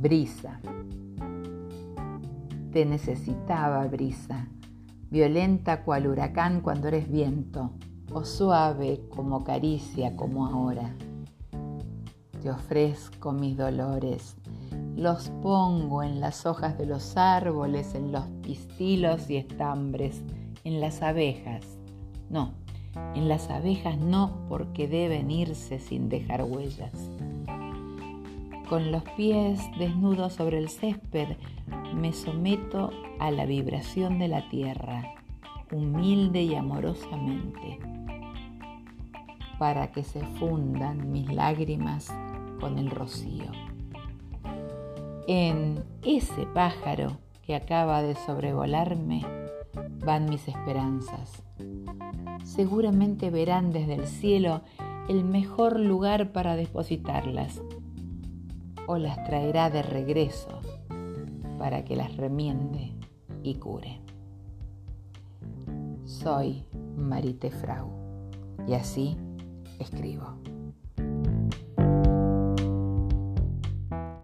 Brisa. Te necesitaba brisa, violenta cual huracán cuando eres viento, o suave como caricia como ahora. Te ofrezco mis dolores, los pongo en las hojas de los árboles, en los pistilos y estambres, en las abejas. No, en las abejas no porque deben irse sin dejar huellas. Con los pies desnudos sobre el césped me someto a la vibración de la tierra, humilde y amorosamente, para que se fundan mis lágrimas con el rocío en ese pájaro que acaba de sobrevolarme van mis esperanzas. Seguramente verán desde el cielo el mejor lugar para depositarlas o las traerá de regreso para que las remiende y cure. Soy Marite Frau y así escribo.